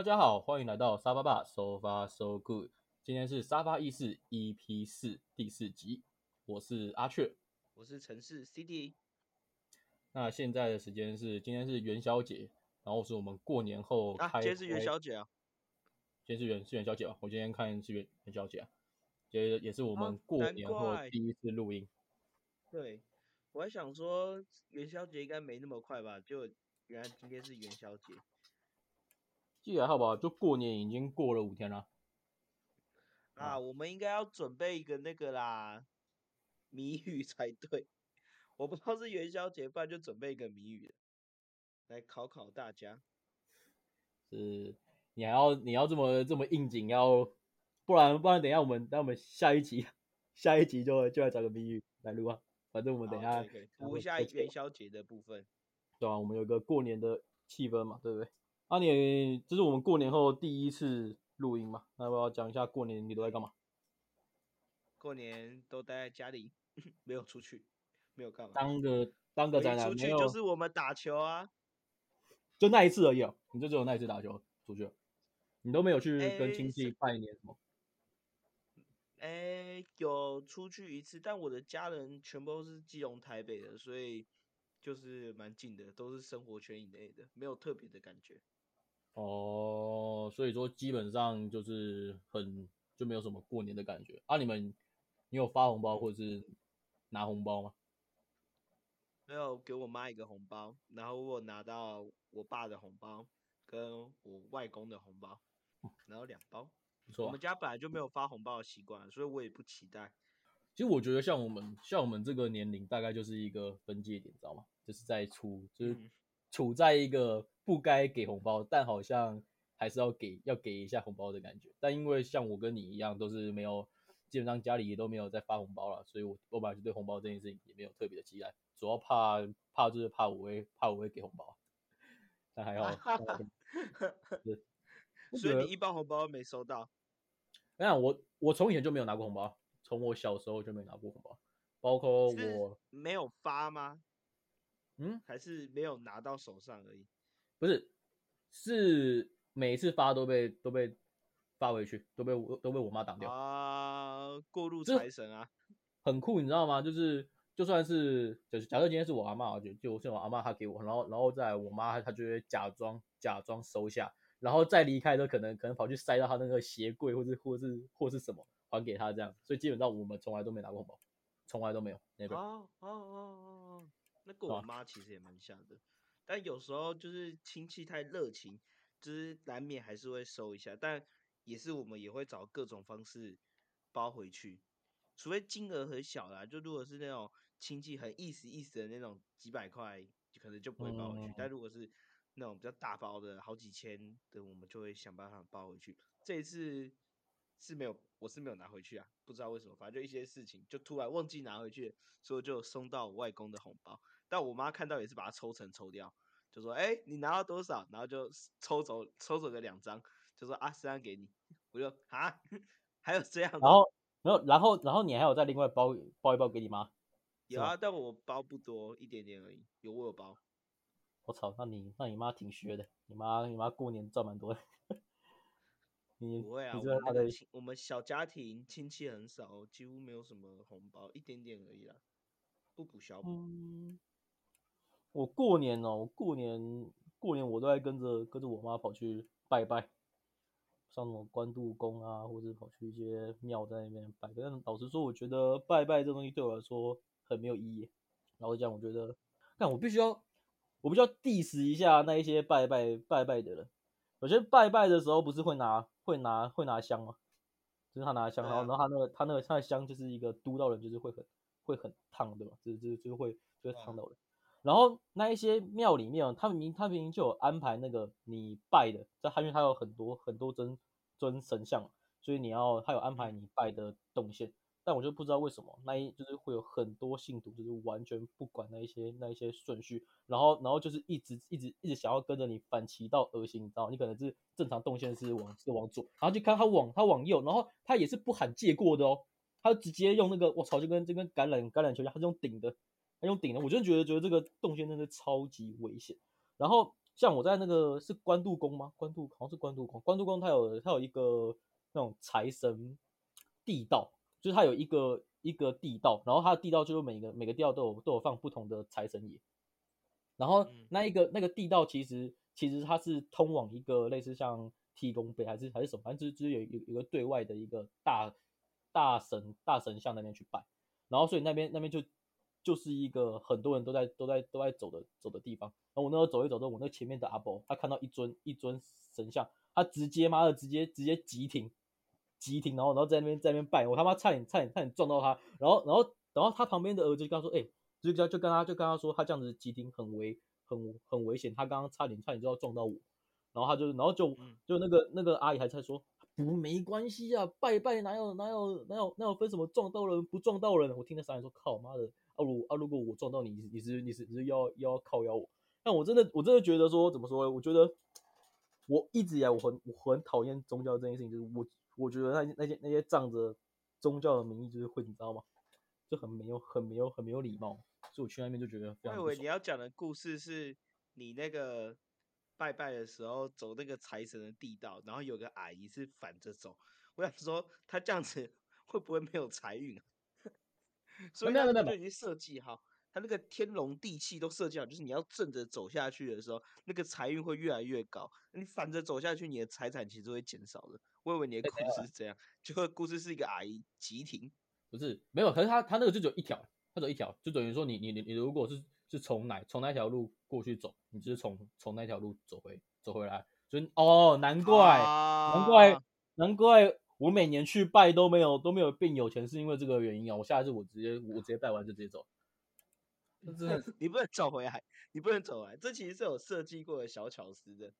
大家好，欢迎来到沙发爸，So far so good。今天是沙发议事 EP 四第四集，我是阿雀。我是城市 CD，那现在的时间是今天是元宵节，然后是我们过年后啊，开今天是元宵节啊，今天是元是元宵节啊，我今天看是元元宵节啊，也也是我们过年后第一次录音。对，我还想说元宵节应该没那么快吧，就原来今天是元宵节记得还好吧？就过年已经过了五天了。啊，我们应该要准备一个那个啦谜语才对，我不知道是元宵节，不然就准备一个谜语来考考大家。是你还要你要这么这么应景，要不然不然等一下我们那我们下一集下一集就就来找个谜语来录啊。反正我们等一下补一下元宵节的部分。对啊，我们有个过年的气氛嘛，对不对？啊你，这是我们过年后第一次录音嘛？那我要讲一下过年你都在干嘛？过年都待在家里，没有出去，没有干嘛。当个当个宅男，出去就是我们打球啊。就那一次而已哦，你就只有那一次打球出去了，你都没有去跟亲戚拜年什么？哎，有出去一次，但我的家人全部都是基隆、台北的，所以就是蛮近的，都是生活圈以内的，没有特别的感觉。哦，所以说基本上就是很就没有什么过年的感觉啊。你们你有发红包或者是拿红包吗？没有给我妈一个红包，然后我拿到我爸的红包跟我外公的红包，然后两包。不错啊我们。家本来就没有发红包的习惯，所以我也不期待。其实我觉得像我们像我们这个年龄，大概就是一个分界点，知道吗？就是在处就是嗯处在一个不该给红包，但好像还是要给要给一下红包的感觉。但因为像我跟你一样，都是没有基本上家里也都没有在发红包了，所以我我本来就对红包这件事情也没有特别的期待，主要怕怕就是怕我会怕我会给红包，但还好。所以你一包红包都没收到。我想我我从以前就没有拿过红包，从我小时候就没拿过红包，包括我没有发吗？嗯还是没有拿到手上而已？不是是每一次发都被都被发回去，都被我都被我妈挡掉，啊，过路财神啊！很酷，你知道吗？就是就算是就是假设今天是我阿妈，就就是我阿妈她给我，然后然后在我妈她就会假装假装收下，然后再离开的时候可能可能跑去塞到她那个鞋柜或是或是或是什么还给她这样，所以基本上我们从来都没拿过红包，从来都没有，never。哦哦哦哦哦，那跟对啊我妈其实也蛮像的，但有时候就是亲戚太热情，就是难免还是会收一下，但也是我们也会找各种方式包回去，除非金额很小啦，就如果是那种亲戚很意思意思的那种几百块，可能就不会包回去，但嗯如果是那种比较大包的好几千的，我们就会想办法包回去。这一次是没有，我是没有拿回去啊，不知道为什么，反正就一些事情就突然忘记拿回去，所以我就送到我外公的红包。但我妈看到也是把它抽成抽掉，就说：“哎、你拿到多少？”然后就抽走抽走个两张，就说：“啊，这张给你。”我就啊，还有这样？然后然后然后然后你还有再另外包包一包给你妈，有啊，但我包不多，一点点而已。有我有包，我操，那你那你妈挺削的，你妈你妈过年赚蛮多的。你不会啊，我们那个亲，我们小家庭亲戚很少，几乎没有什么红包，一点点而已啦，不补小补。嗯，我过年哦，我过年过年我都在跟着跟着我妈跑去拜拜，上什么关渡宫啊，或者跑去一些庙在那边拜。但老实说，我觉得拜拜这东西对我来说很没有意义。然后讲，我觉得，但我必须要，我必须要 diss 一下那一些拜拜拜拜的人。有些拜拜的时候不是会拿会拿会拿香吗？就是他拿香，然后然后他那个他那个他的香就是一个嘟到人，就是会很会很烫，对吧？就是就是就是会就会烫到人。然后那一些庙里面，他们明他明明就有安排那个你拜的，在他因为他有很多很多尊尊神像，所以你要他有安排你拜的动线。但我就不知道为什么那一就是会有很多信徒就是完全不管那一些那一些顺序，然后然后就是一直一直一直想要跟着你反其道而行，你知道？你可能是正常动线是往是往左，然后就看他往他往右，然后他也是不喊借过的哦，他直接用那个我操，就跟就跟橄榄橄榄球一样，他是用顶的，他用顶的，我真的觉得觉得这个动线真的超级危险。然后像我在那个是关渡宫吗？关渡好像是关渡宫，关渡宫它有它有一个那种财神地道，就是它有一个一个地道，然后它的地道就是每个每个地道都有都有放不同的财神爷，然后嗯那一个那个地道其实其实它是通往一个类似像提供碑还是还是什么，反正就是就是有有有个对外的一个大大神大神像那边去拜，然后所以那边那边就就是一个很多人都在都在都在走的走的地方。然后我那时候走一走之后，我那前面的阿伯他看到一尊一尊神像，他直接妈的直接直接急停急停，然后然后在那边在那边拜，我他妈差点差点差点撞到他，然后然后然后他旁边的儿子就跟他说，哎、就就就跟他就跟他说，他这样子急停很危很很危险，他刚刚差点差点就要撞到我，然后他就然后就嗯就那个那个阿姨还在说。不，没关系啊，拜拜哪有哪有哪有哪有分什么撞到人不撞到人？我听那傻人说，靠妈的，啊如啊如果我撞到你，你你是你是你是要要靠邀我？但我真的我真的觉得说怎么说呢？我觉得我一直以来我很我很讨厌宗教这件事情，就是我我觉得那些那些那些仗着宗教的名义就是会你知道吗？就很没有很没有很没有礼貌，所以我去那边就觉得非我以。为你要讲的故事是你那个拜拜的时候走那个财神的地道，然后有个阿姨是反着走。我想说，她这样子会不会没有财运啊？所以没有没有没有他就已经设计好，他那个天龙地气都设计好，就是你要正着走下去的时候，那个财运会越来越高；你反着走下去，你的财产其实会减少的。我以为你的故事是这样，结果故事是一个阿姨急停。不是没有，可是他他那个就只有一条，他只有一条，就等于说你你你你如果是是从哪从哪条路过去走，你就是从从那条路走回走回来，所以哦，难怪、难怪啊难怪我每年去拜都没有都没有变有钱，是因为这个原因啊！我下一次我直接我直接拜完就直接走，这真的你不能走回来，你不能走回来，这其实是有设计过的小巧思的。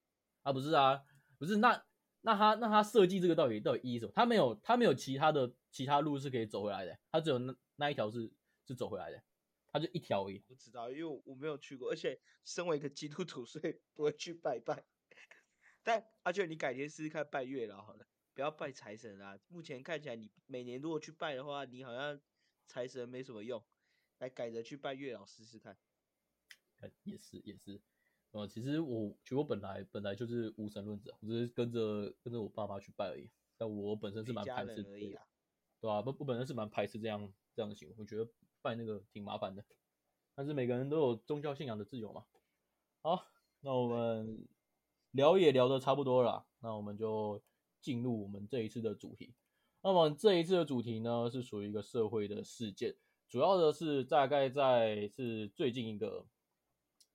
啊不是啊不是那那他那他设计这个到底到底意义什么？他没有他没有其他的其他路是可以走回来的，他只有那那一条是是走回来的，他就一条而已。不知道，因为我我没有去过，而且身为一个基督徒，所以不会去拜拜。但阿俊，你改天试试看拜月老好了，不要拜财神啊。目前看起来，你每年如果去拜的话，你好像财神没什么用，来改着去拜月老试试看。呃也是也是，呃，其实我其实我本来本来就是无神论者，我只是跟着跟着我爸妈去拜而已。但我本身是蛮排斥人而已啦。对啊、不，我本身是蛮排斥这样这样的行为，我觉得拜那个挺麻烦的。但是每个人都有宗教信仰的自由嘛。好，那我们聊也聊得差不多了，那我们就进入我们这一次的主题。那么这一次的主题呢，是属于一个社会的事件，主要的是大概在是最近一个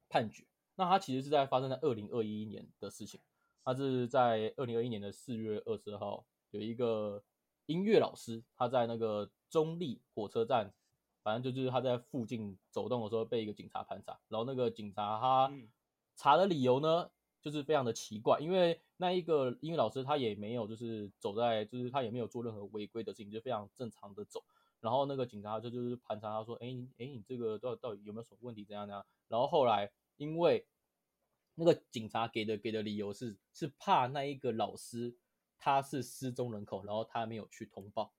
判决。那它其实是在发生在二零二一年的事情，它是在二零二一年的四月二十号，有一个音乐老师，他在那个中立火车站，反正就是他在附近走动的时候被一个警察盘查，然后那个警察他嗯查的理由呢，就是非常的奇怪，因为那一个英语老师他也没有就是走在，就是他也没有做任何违规的事情，就非常正常的走。然后那个警察就就是盘查他说，哎你哎你这个到底到底有没有什么问题怎样怎样？然后后来因为那个警察给的给的理由是是怕那一个老师他是失踪人口，然后他没有去通报。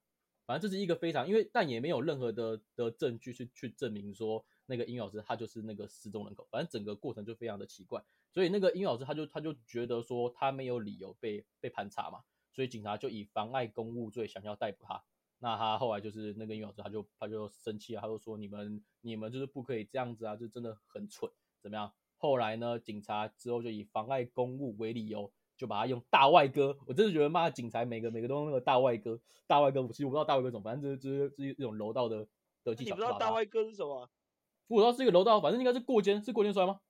反正这是一个非常，因为但也没有任何的的证据去去证明说那个英语老师他就是那个失踪人口，反正整个过程就非常的奇怪，所以那个英语老师他就他就觉得说他没有理由被被盘查嘛，所以警察就以妨碍公务罪想要逮捕他。那他后来就是那个英语老师他就他就生气啊，他就说你们你们就是不可以这样子啊，就真的很蠢，怎么样？后来呢，警察之后就以妨碍公务为理由，就把他用大外哥。我真的觉得妈，警察每个每个都用那个大外哥，大外哥。我其实我不知道大外哥怎么，反正就是就是就是一种柔道的的技巧。你不知道大外哥是什么啊？我知道是一个柔道，反正应该是过肩，是过肩摔吗？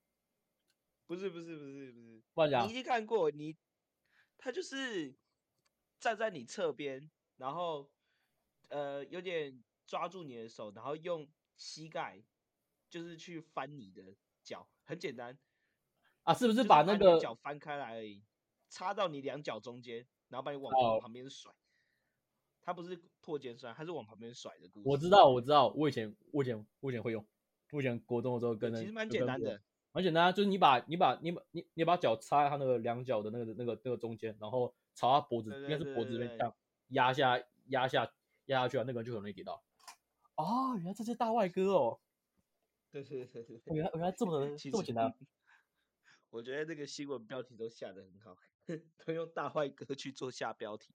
不是不是不是不是，不然讲你一定看过，你他就是站在你侧边，然后呃有点抓住你的手，然后用膝盖就是去翻你的脚，很简单，啊，是不是是把那个脚翻开来而已，插到你两脚中间，然后把你往哦旁边甩。他不是破肩摔，他是往旁边甩的故事。我知道我知道，我以前我以前我以前会用，我以前国中的时候跟那其实蛮简单的，很简单啊，就是你把你把你把你你把脚插在他那个两脚的那个那个那个中间，然后朝他脖子，对应该是脖子这边对这样压下压下压下去啊，那个人就很容易跌到。哦，原来这是大外哥哦，对对对对对。原来原来这么 这么简单。我觉得那个新闻标题都下的很好，都用大坏哥去做下标题。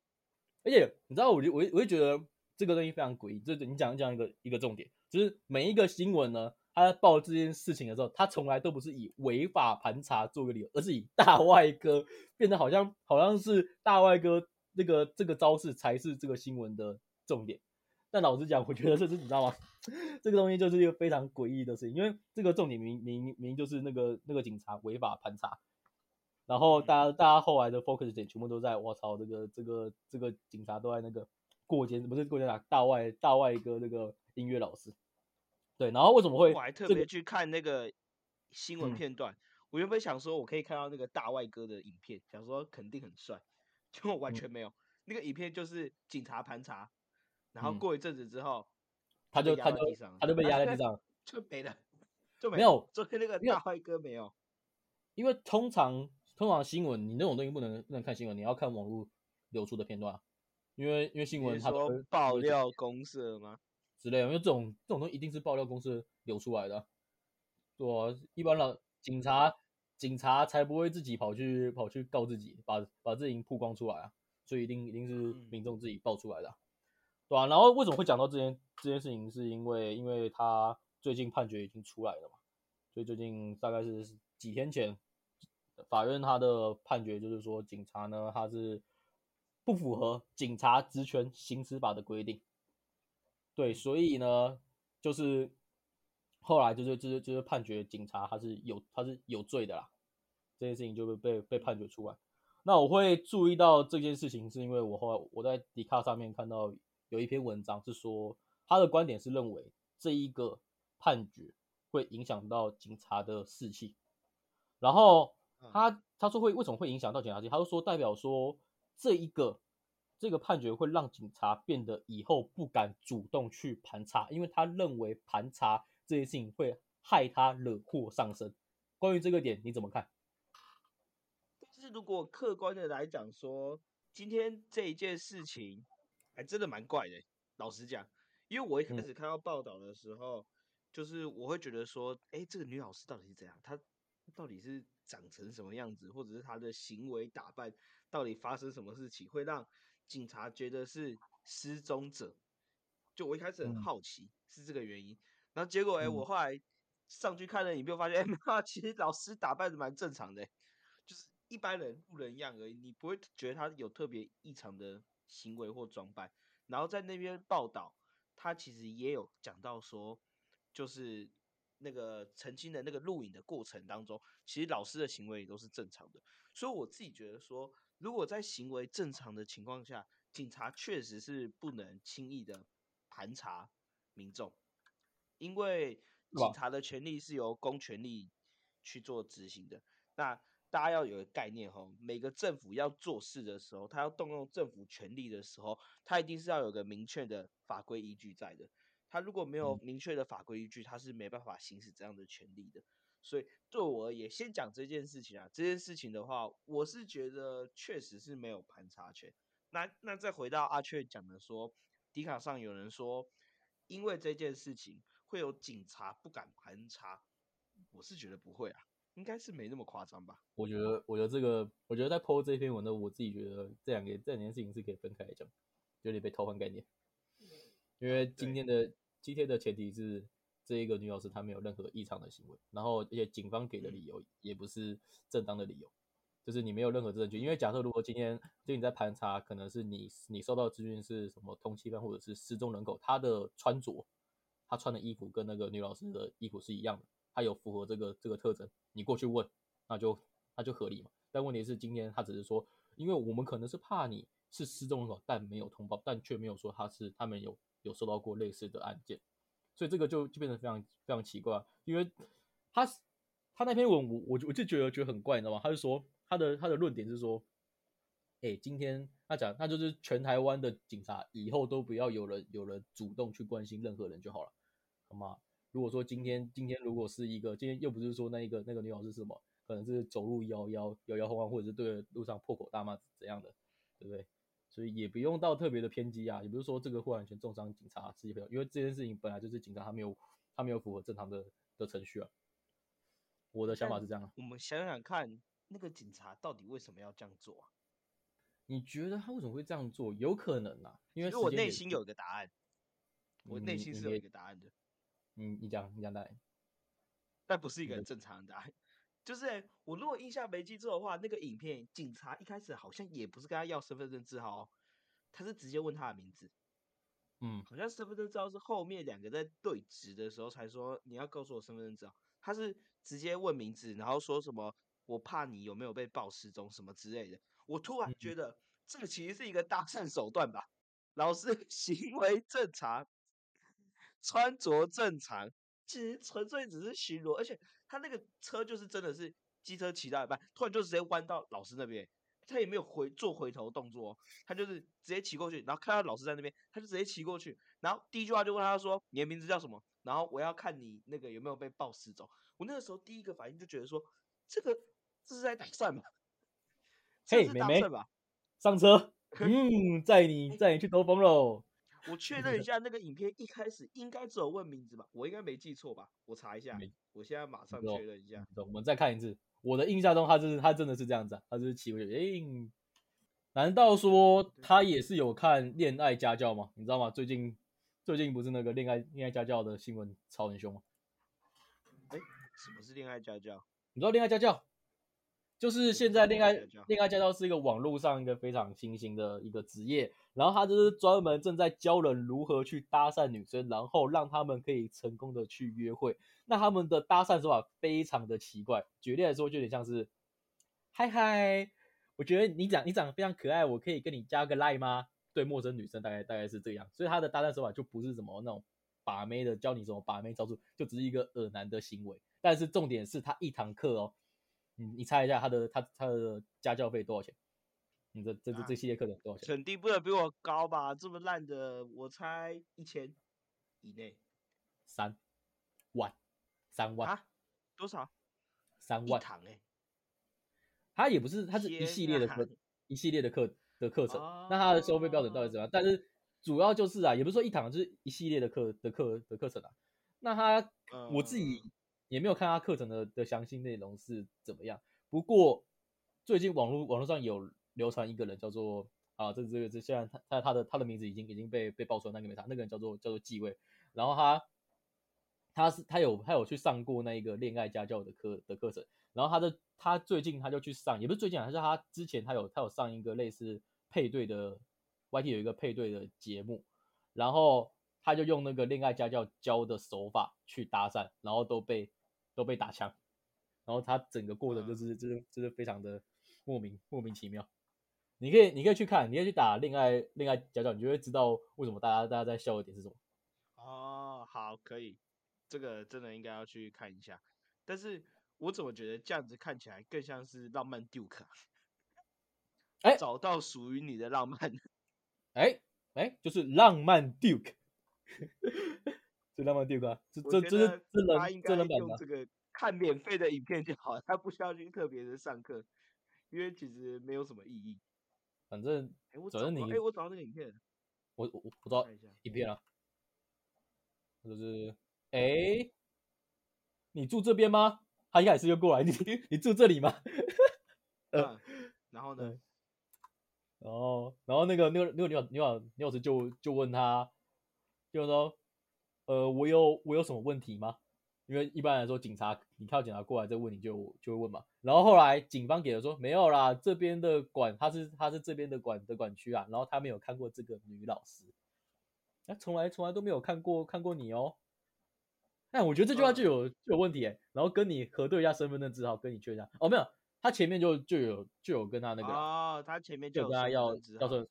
而且你知道，我就我我就觉得这个东西非常诡异。就是你讲讲一个一个重点，就是每一个新闻呢，他在报这件事情的时候，他从来都不是以违法盘查做个理由，而是以大外哥变得好像好像是大外哥那个这个招式才是这个新闻的重点。但老实讲，我觉得这是你知道吗？这个东西就是一个非常诡异的事情，因为这个重点明明明就是那个那个警察违法盘查，然后大家大家后来的 focus 点全部都在我操，这个这个这个警察都在那个过肩不是过肩打大外大外哥那个音乐老师，对，然后为什么会我还特别去看那个新闻片段？我原本想说我可以看到那个大外哥的影片，想说肯定很帅，结果完全没有，那个影片就是警察盘查。然后过一阵子之后，他就他就他就被压在地 上，就没了，就没有。昨天那个大坏哥没有，因为通常通常新闻你那种东西不能不能看新闻，你要看网络流出的片段，因为因为新闻它说爆料公社吗之类的，因为这种这种东西一定是爆料公司流出来的，对一般老警察警察才不会自己跑去跑去告自己，把把自己曝光出来啊，所以一定一定是民众自己爆出来的。对啊，然后为什么会讲到这件这件事情？是因为因为他最近判决已经出来了嘛，所以最近大概是几天前，法院他的判决就是说，警察呢他是不符合警察职权行使法的规定，对，所以呢就是后来就是就是就是判决警察他是有他是有罪的啦，这件事情就会被被判决出来。那我会注意到这件事情，是因为我后来我在迪卡上面看到。有一篇文章是说，他的观点是认为这一个判决会影响到警察的士气，然后他他说会为什么会影响到警察士气？他就说代表说这一个这个判决会让警察变得以后不敢主动去盘查，因为他认为盘查这件事情会害他惹祸上身。关于这个点你怎么看？但是如果客观的来讲说，今天这一件事情。还真的蛮怪的，老实讲，因为我一开始看到报道的时候，就是我会觉得说，哎，这个女老师到底是怎样？她到底是长成什么样子，或者是他的行为打扮到底发生什么事情，会让警察觉得是失踪者？就我一开始很好奇是这个原因，然后结果哎，我后来上去看了影片，发现哎，其实老师打扮的蛮正常的，就是一般人路人样而已，你不会觉得他有特别异常的。行为或装扮，然后在那边报道，他其实也有讲到说，就是那个曾经的那个录影的过程当中，其实老师的行为也都是正常的。所以我自己觉得说，如果在行为正常的情况下，警察确实是不能轻易的盘查民众，因为警察的权利是由公权力去做执行的。那大家要有个概念哈，每个政府要做事的时候，他要动用政府权力的时候，他一定是要有个明确的法规依据在的。他如果没有明确的法规依据，他是没办法行使这样的权利的。所以对我而言，先讲这件事情啊，这件事情的话，我是觉得确实是没有盘查权。那那再回到阿雀讲的说，迪卡上有人说，因为这件事情会有警察不敢盘查，我是觉得不会啊。应该是没那么夸张吧？我觉得，我觉得这个，我觉得在 PO 这篇文的，我自己觉得这两个这两件事情是可以分开来讲，有点被偷换概念。因为今天的今天的前提是这一个女老师她没有任何异常的行为，然后而且警方给的理由也不是正当的理由，就是你没有任何证据。因为假设如果今天就你在盘查，可能是你你收到的资讯是什么通缉犯或者是失踪人口，他的穿着，他穿的衣服跟那个女老师的衣服是一样的。他有符合这个这个特征，你过去问，那就那就合理嘛。但问题是今天他只是说，因为我们可能是怕你是失踪人口，但没有通报，但却没有说他是他们有有收到过类似的案件，所以这个就就变得非常非常奇怪。因为他他那篇文我我我就觉得觉得很怪，你知道吗？他就说他的他的论点是说，哎，今天他讲他就是全台湾的警察以后都不要有人有人主动去关心任何人就好了，好吗？如果说今天今天如果是一个今天又不是说那一个那个女老师是什么，可能是走路摇摇摇摇晃晃，或者是对路上破口大骂怎样的，对不对？所以也不用到特别的偏激啊，也不是说这个忽然全重伤警察自己朋友，因为这件事情本来就是警察他没有他没有符合正常的的程序啊。我的想法是这样啊。我们想想看，那个警察到底为什么要这样做啊？你觉得他为什么会这样做？有可能啊，因为我内心有一个答案，我内心是有一个答案的，嗯，你讲你讲来，但不是一个很正常的答案。就是欸我如果印象没记错的话，那个影片警察一开始好像也不是跟他要身份证字号哦，他是直接问他的名字。嗯，好像身份证字号是后面两个在对峙的时候才说你要告诉我身份证字号，他是直接问名字，然后说什么我怕你有没有被报失踪什么之类的。我突然嗯觉得这个其实是一个搭讪手段吧。老师行为正常，穿着正常，其实纯粹只是巡逻，而且他那个车就是真的是机车骑到一半，突然就直接弯到老师那边，他也没有回做回头动作哦，他就是直接骑过去，然后看到老师在那边，他就直接骑过去，然后第一句话就问他说你的名字叫什么，然后我要看你那个有没有被报失踪。我那个时候第一个反应就觉得说，这个这是在打算吧？嘿妹妹搭讪吧？上车，嗯，载你 载你去兜风喽。我确认一下，那个影片一开始应该只有问名字吧？我应该没记错吧？我查一下，我现在马上确认一下。我们再看一次。我的印象中，他就是他真的是这样子、啊，他就是骑过去。诶、难道说他也是有看恋爱家教吗？你知道吗？最近最近不是那个恋爱恋爱家教的新闻超很凶吗？哎什么是恋爱家教？你知道恋爱家教？就是我现在恋爱恋爱家教恋爱家教是一个网络上一个非常新兴的一个职业，然后他就是专门正在教人如何去搭讪女生，然后让他们可以成功的去约会。那他们的搭讪手法非常的奇怪，举例来说，就有点像是，嗨嗨，我觉得你长你长得非常可爱，我可以跟你加个 line 吗？对陌生女生大概大概是这样，所以他的搭讪手法就不是什么那种把妹的，教你什么把妹招数，就只是一个恶男的行为。但是重点是他一堂课哦，你你猜一下他的他他的家教费多少钱？你这这这这啊系列课程多少钱？肯定不能比我高吧？这么烂的，我猜一千以内三万，三万，啊？多少？三万。一堂哎、它也不是，他是一系列的课啊，一系列的课的课程。那他的收费标准到底怎么样？但是主要就是啊，也不是说一堂，就是一系列的课的课的课程啊。那他我自己嗯也没有看他课程的的详细内容是怎么样。不过最近网络网络上有流传一个人叫做啊，这这个这虽然他他他的他的名字已经已经被被爆出来，那个没啥，那个人叫做叫做继位，然后他他是他有他有去上过那一个恋爱家教的课的课程，然后他的他最近他就去上，也不是最近啊，他是他之前他有他有上一个类似配对的 YT 有一个配对的节目，然后他就用那个恋爱家教教的手法去搭讪，然后都被都被打枪，然后他整个过程就是就是就是非常的莫名莫名其妙。你可以你可以去看，你可以去打恋爱恋爱家教，你就会知道为什么大家大家在笑的点是什么。哦，好，可以，这个真的应该要去看一下。但是我怎么觉得这样子看起来更像是浪漫 Duke？、啊、哎找到属于你的浪漫。哎哎，就是浪漫 Duke，这浪漫 Duke 啊，这这这是得真他应该人真人版的这个看免费的影片就好，他不需要去特别的上课，因为其实没有什么意义。反正哎，我反正你找到哎，我找到那个影片，我我我不知道看一下。影片啊，就是哎，你住这边吗？他一开始就过来，你 你住这里吗？呃嗯，然后呢嗯？然后，然后那个那个那个女老女老女老师就就问他，就说，呃，我有我有什么问题吗？因为一般来说，警察你看到警察过来再问你就就会问嘛。然后后来警方给了说没有啦，这边的管他是他是这边的管的管区啊，然后他没有看过这个女老师，他从来从来都没有看过看过你哦。但我觉得这句话就有就有问题哎，然后跟你核对一下身份证字号，跟你确认一下哦，没有，他前面就就有就有跟他那个啦哦，他前面就有就跟他要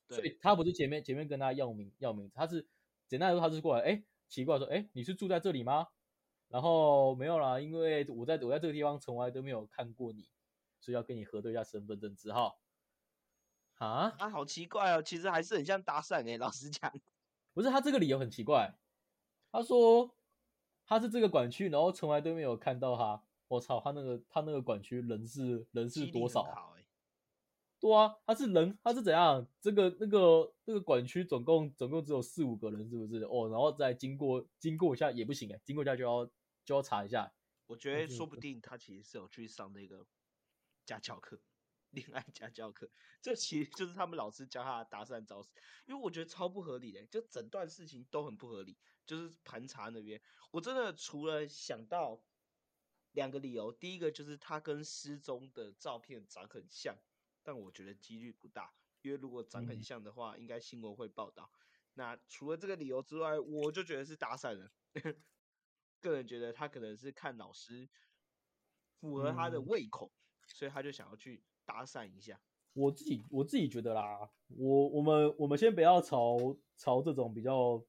所以他不是前面前面跟他要名要名字，他是简单来说，他是过来，哎，奇怪说，哎，你是住在这里吗？然后没有啦，因为我在我在这个地方从来都没有看过你，所以要跟你核对一下身份证字号。啊，啊，好奇怪哦，其实还是很像搭讪哎，老实讲。不是他这个理由很奇怪，他说他是这个管区，然后从来都没有看到他。我操，他那个他那个管区人是人是多少啊？对啊，他是人，他是怎样？这个那个那个管区总共总共只有四五个人，是不是？哦，然后再经过经过一下也不行哎，经过一下就要就要查一下，我觉得说不定他其实是有去上那个家教课，恋爱家教课，这其实就是他们老师教他的搭讪招式。因为我觉得超不合理的，就整段事情都很不合理。就是盘查那边，我真的除了想到两个理由，第一个就是他跟失踪的照片长很像，但我觉得几率不大，因为如果长很嗯像的话，应该新闻会报道。那除了这个理由之外，我就觉得是搭讪了。个人觉得他可能是看老师符合他的嗯胃口，所以他就想要去搭讪一下。我自己我自己觉得啦，我我们我们先不要朝朝这种比较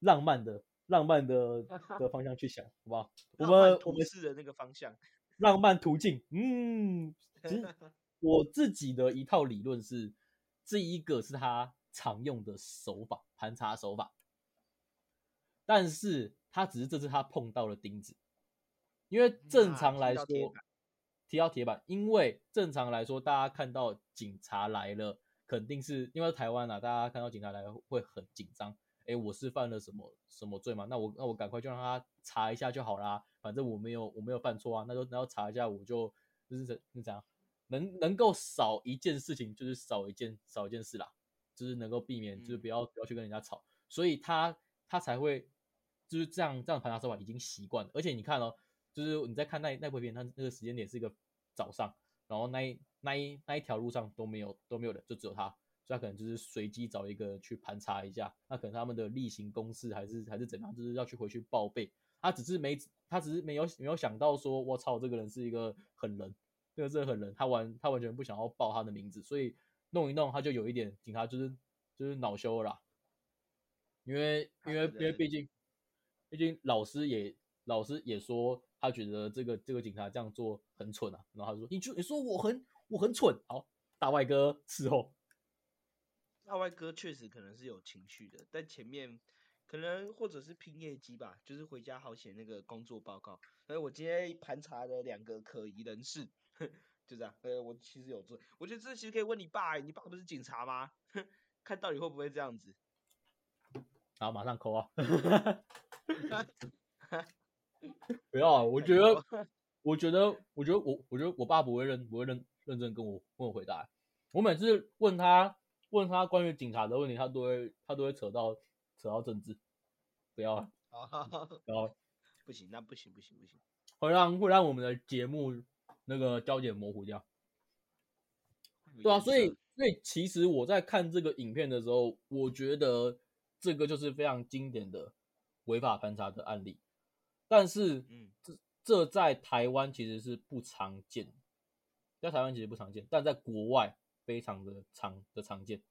浪漫的浪漫的 的方向去想，好不好？我们我们图示的那个方向，浪漫途径，嗯，其实我自己的一套理论是，这一个是他常用的手法，盘查手法，但是他只是这次他碰到了钉子，因为正啊常来说板，踢到铁板，因为正常来说，大家看到警察来了，肯定是因为台湾啊，大家看到警察来了会很紧张。哎，我是犯了什么什么罪嘛？那我那我赶快就让他查一下就好啦，反正我没有我没有犯错啊，那就然后查一下我就就是怎是怎样，能能够少一件事情就是少一件少一件事啦，就是能够避免就是不要不要去跟人家吵，所以他他才会就是这样这样盘查手法已经习惯了，而且你看哦，就是你在看那那部片，它那个时间点是一个早上，然后那一那一那一条路上都没有都没有人，就只有他，所以他可能就是随机找一个去盘查一下，那可能他们的例行公事还是还是怎样，就是要去回去报备。他只是没他只是没有没有想到说，我操，这个人是一个狠人，这个是狠人，他完他完全不想要报他的名字，所以弄一弄他就有一点警察就是就是恼羞了啦，因为因为因为毕竟毕竟老师也老师也说他觉得这个这个警察这样做很蠢啊，然后他说你就你说我很我很蠢，好大外哥伺候。大外哥确实可能是有情绪的，但前面可能或者是拼业绩吧，就是回家好写那个工作报告。所以我今天盘查了两个可疑人士，就这样。呃，我其实有做，我觉得这其实可以问你爸欸，你爸不是警察吗？看到底会不会这样子？然后马上扣啊！不要啊！我觉得，我觉得，我觉得我，我觉得我爸不会认，不会认认真跟我问我回答。我每次问他问他关于警察的问题，他都会他都会扯到扯到政治。不要啊，然后，不行，那不行，不行，不行。会让会让我们的节目那个焦点模糊掉。对啊，所以所以其实我在看这个影片的时候，我觉得这个就是非常经典的违法盘查的案例，但是嗯，这这在台湾其实是不常见，在台湾其实不常见，但在国外非常的常的常见，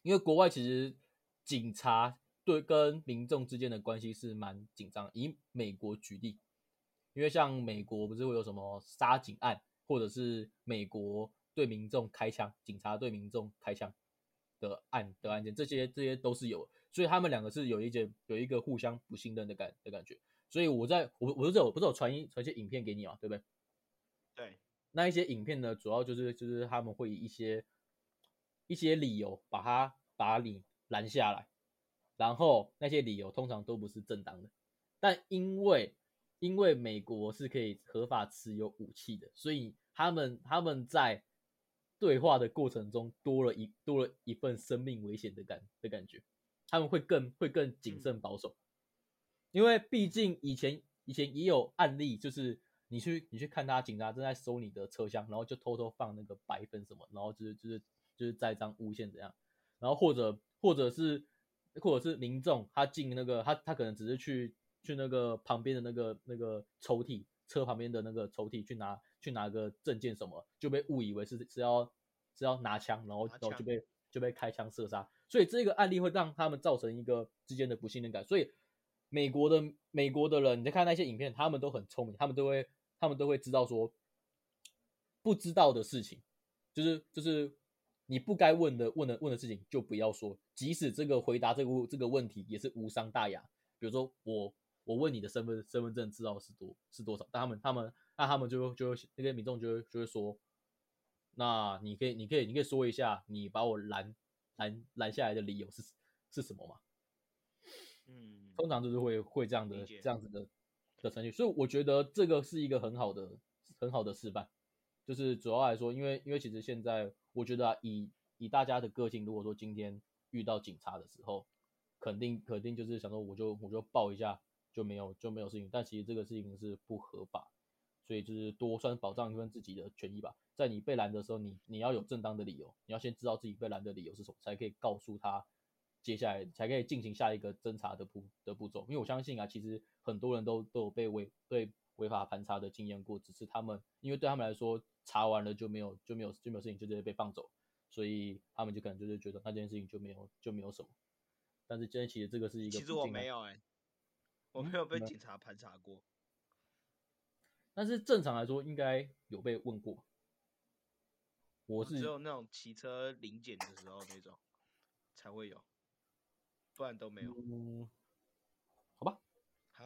因为国外其实警察对跟民众之间的关系是蛮紧张。以美国举例，因为像美国不是会有什么杀警案，或者是美国对民众开枪，警察对民众开枪的案的案件，这些这些都是有，所以他们两个是有一件有一个互相不信任的感的感觉。所以我在我我不是有不是有传一传一些影片给你嘛，对不对？对，那一些影片呢，主要就是就是他们会以一些一些理由把他把你拦下来，然后那些理由通常都不是正当的，但因为因为美国是可以合法持有武器的，所以他们他们在对话的过程中多了一多了一份生命危险的感的感觉，他们会更会更谨慎保守，因为毕竟以前以前也有案例，就是你去你去看他警察正在收你的车厢，然后就偷偷放那个白粉什么，然后就是就是就是栽赃诬陷怎样，然后或者或者是或者是民众他进那个他他可能只是去去那个旁边的那个那个抽屉车旁边的那个抽屉去拿去拿个证件什么，就被误以为是是要是要拿枪，然后然后就被就被开枪射杀，所以这个案例会让他们造成一个之间的不信任感，所以美国的美国的人，你在看那些影片，他们都很聪明，他们都会他们都会知道说不知道的事情，就是就是你不该问的问的问的事情就不要说，即使这个回答这个这个问题也是无伤大雅。比如说我我问你的身份身份证知道是多是多少，但他们他们那他们就就那些民众就会就会说，那你可以你可以你可以说一下你把我拦拦拦下来的理由是是什么吗？嗯，通常就是会会这样的这样子的的程序，所以我觉得这个是一个很好的很好的示范。就是主要来说，因为因为其实现在我觉得啊，以以大家的个性，如果说今天遇到警察的时候，肯定肯定就是想说我就我就报一下就没有就没有事情，但其实这个事情是不合法，所以就是多算保障一份自己的权益吧。在你被拦的时候，你你要有正当的理由，你要先知道自己被拦的理由是什么，才可以告诉他接下来才可以进行下一个侦查的步的步骤。因为我相信啊，其实很多人都都有被违对违法盘查的经验过，只是他们因为对他们来说查完了就没有就没有就没有事情，就直接被放走，所以他们就可能就是觉得那件事情就没有就没有什么。但是今天其实这个是一个，其实我没有哎、我没有被警察盘查过。但是正常来说应该有被问过。我是只有那种骑车临检的时候那种才会有，不然都没有。嗯，好吧，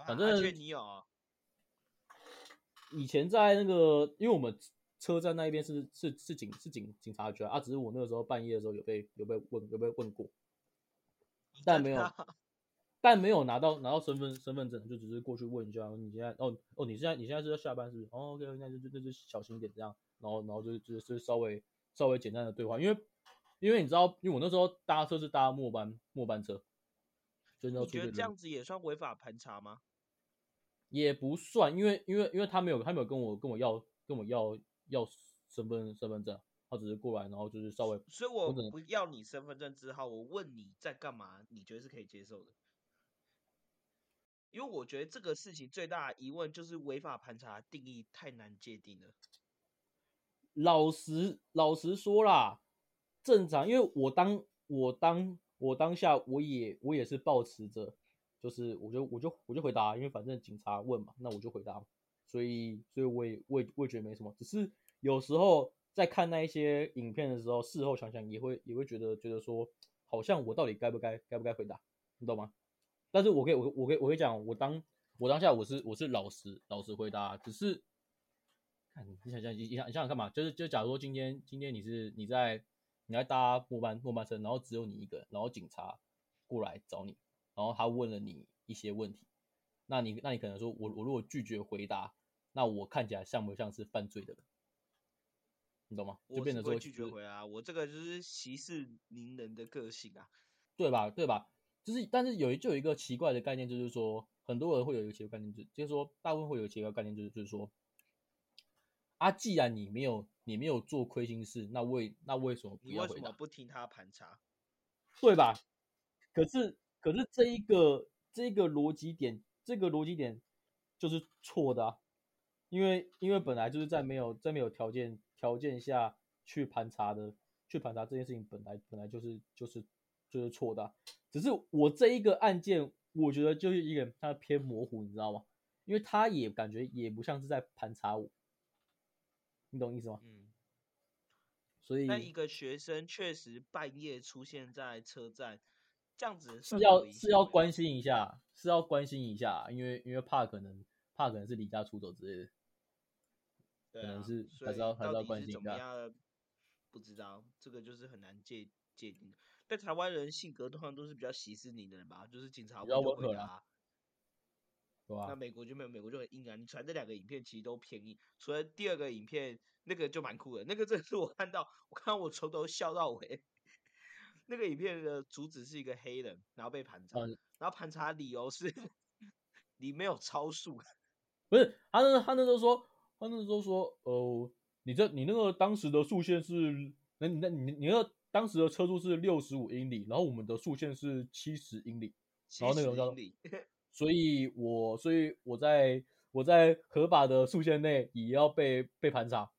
反正你有哦以前在那个，因为我们车站那一边是是是警是警警察局啊，啊只是我那个时候半夜的时候有被有被问有被问过，但没有但没有拿到拿到身份身份证，就只是过去问一下，你现在哦哦你现在你现在是在下班是不是？哦 OK，那就那就小心一点这样，然后然后就就就是稍微稍微简单的对话，因为因为你知道，因为我那时候搭车是搭末班末班车，所以那时候你觉得这样子也算违法盘查吗？也不算，因为因为因为他没有他没有跟我跟我要跟我要要身份身份证，他只是过来然后就是稍微所以我我不要你身份证之后，我问你在干嘛，你觉得是可以接受的？因为我觉得这个事情最大的疑问就是违法盘查定义太难界定了。老实老实说啦，正常，因为我当我当我当下我也我也是抱持着，就是我就我就我就回答，因为反正警察问嘛，那我就回答，所以所以我也我也我也觉得没什么，只是有时候在看那一些影片的时候，事后想想也会也会觉得觉得说，好像我到底该不该该不该回答，你懂吗？但是我可以我我可以我可以讲，我当我当下我是我是老实老实回答，只是。看你想想，你想你想想干嘛，就是就假如说今天今天你是你在你在搭末班末班车，然后只有你一个人，然后警察过来找你，然后他问了你一些问题，那你那你可能说我我如果拒绝回答，那我看起来像不像是犯罪的人？你懂吗？就变得说拒绝就是回答，我这个就是息事宁人的个性啊。对吧？对吧？就是，但是有一就有一个奇怪的概念，就是说，很多人会有一个奇怪概念，就就是说，大部分会有一个奇怪概念，就是就是说，啊，既然你没有你没有做亏心事，那为那为什么不你为什么？不听他盘查？对吧？可是可是这一个这一个逻辑点，这个逻辑点就是错的啊，因为因为本来就是在没有在没有条件条件下去盘查的，去盘查这件事情本来本来就是就是就是错的啊、只是我这一个案件，我觉得就是一个它偏模糊，你知道吗？因为他也感觉也不像是在盘查我，你懂意思吗？嗯，所以那一个学生确实半夜出现在车站，这样子是要是要关心一下，是要关心一下，因为因为怕可能怕可能是离家出走之类的。对啊可能是还是要还是要关心一下？不知道，这个就是很难界界定。但台湾人性格通常都是比较息事宁人吧，就是警察比较问就温和啦回答。对吧那？美国就没有，美国就很硬啊。你传这两个影片其实都偏硬，除了第二个影片那个就蛮酷的，那个真的是我看到，我看到我从头笑到尾。那个影片的主旨是一个黑人，然后被盘查，嗯然后盘查理由是 你没有超速，不是他那他那时候说，他那时候说，呃，你这你那个当时的速限是，那你那你你那个当时的车速是六十五英里，然后我们的速限是七十英里，然后那个人70叫 所以我所以我在我在合法的速限内也要被被盘查。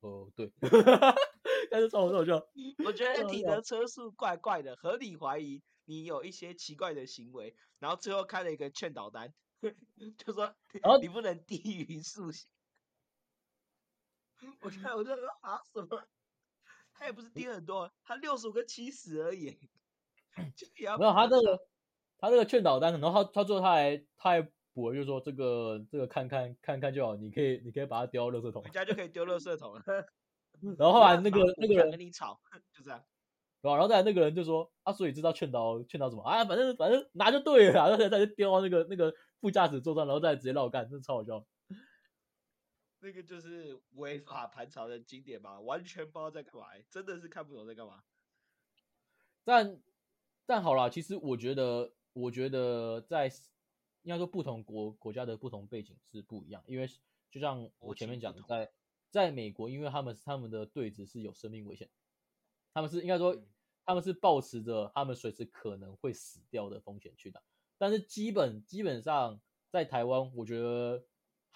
哦、对，但是超好笑，我觉得你的车速怪怪的，合理怀疑你有一些奇怪的行为，然后最后开了一个劝导单，就说你不能低于速限。我看我就说啊什么？他也不是低很多，他六十五跟七十而已，就也要没有他这这个他这个劝导单，然后他他最后他还他还补了，就是说这个这个看看看看就好，你可以你可以把它丢到垃圾桶人。家就可以丢垃圾桶了。然后后来 那个那个人跟你吵，就这样。然后？然后再来那个人就说啊，所以知道劝导劝导什么啊？反正反正拿就对了，然后他就丢到那个那个副驾驶座上，然后再直接绕干，真的超好笑。那个就是违法盘查的经典吧，完全不知道在干嘛，真的是看不懂在干嘛。但但好啦，其实我觉得，我觉得在应该说不同国国家的不同背景是不一样，因为就像我前面讲的，在在美国，因为他们他们的对峙是有生命危险，他们是应该说他们是抱持着他们随时可能会死掉的风险去打，但是基本基本上在台湾，我觉得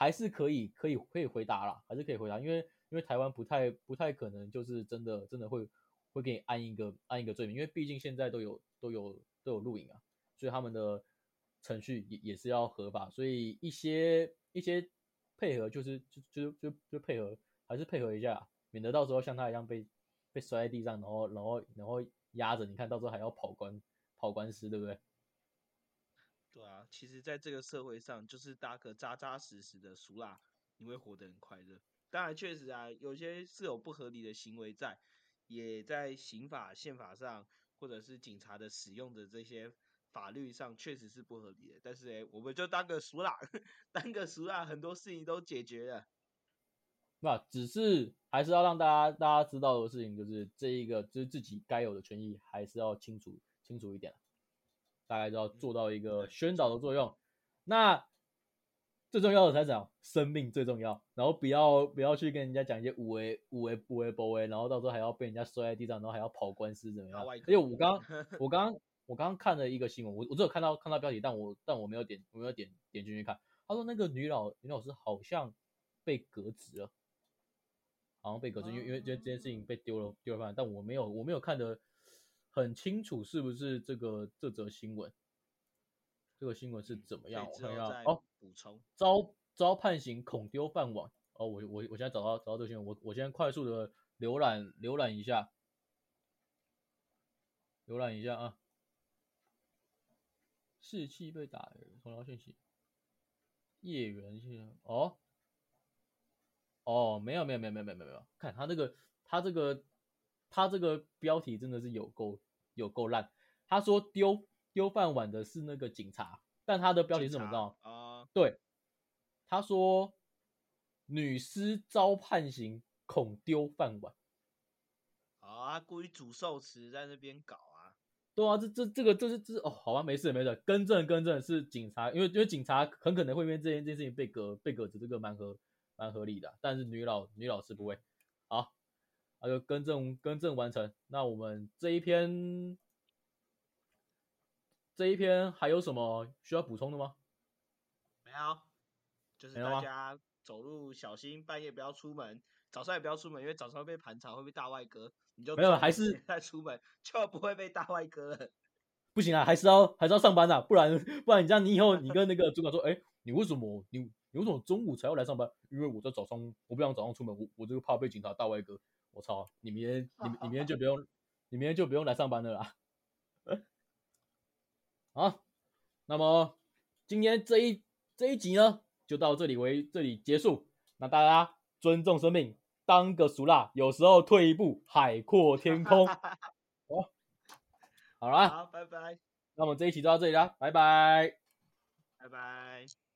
还是可以可以可以回答啦，还是可以回答，因为因为台湾不太不太可能就是真的真的会。会给你安一个安一个罪名，因为毕竟现在都有都有都有录影啊，所以他们的程序也也是要合法，所以一些一些配合就是就就就就配合，还是配合一下，免得到时候像他一样被被摔在地上，然后然后然后压着，你看到时候还要跑官跑官司，对不对？对啊，其实在这个社会上，就是搭个扎扎实实的熟啦，你会活得很快乐。当然，确实啊，有些是有不合理的行为在。也在刑法、宪法上，或者是警察的使用的这些法律上，确实是不合理的。但是，哎，我们就当个熟啦，当个熟啦，很多事情都解决了。那只是还是要让大家大家知道的事情，就是这一个就是自己该有的权益，还是要清楚清楚一点，大概就要做到一个宣导的作用。那。最重要的才是生命最重要，然后不要不要去跟人家讲一些五 A 五 A 五 A 不 A，然后到时候还要被人家摔在地上，然后还要跑官司怎么样？因为我刚 我刚我刚刚看了一个新闻，我我只有看到看到标题，但我但我没有点我没有点点进去看。他说那个女老女老师好像被革职了，好像被革职，因为因为这这件事情被丢了丢了饭，但我没有我没有看得很清楚是不是这个这则新闻。这个新闻是怎么样？我看一下哦。补充遭遭判刑恐丢饭碗哦！我我我现在找到找到这个新闻，我我先快速的浏览浏览一下，浏览一下啊。士气被打，重聊讯息。叶缘是哦哦，没有没有没有没有没有没有，看他这个他这个他这个标题真的是有够有够烂。他说丢。丢饭碗的是那个警察，但他的标题是怎么知道啊？对，他说女尸遭判刑，恐丢饭碗。啊，故意煮寿司在那边搞啊？对啊，这这这个这是这哦，好吧，没事没事，更正更正是警察，因为因为警察很可能会因为这件这件事情被革被革职，这个蛮合蛮合理的。但是女老女老师不会。好，那就更正更正完成。那我们这一篇。这一篇还有什么需要补充的吗？没有，就是大家走路小心，半夜不要出门，早上也不要出门，因为早上被盘查会被大外哥，你就没有，还是再出门就不会被大外哥了。不行啊，还是要还是要上班的，不然不然你这样，你以后你跟那个主管说，哎，你为什么你你为什么中午才要来上班？因为我在早上我不想早上出门，我我这个怕被警察大外割。我操，你明天你你明天就不用你明天就不用来上班了啦。好，那么今天这一这一集呢，就到这里为这里结束。那大家尊重生命，当个熟辣，有时候退一步，海阔天空。好，好了，好，拜拜。那我们这一期就到这里啦，拜拜，拜拜。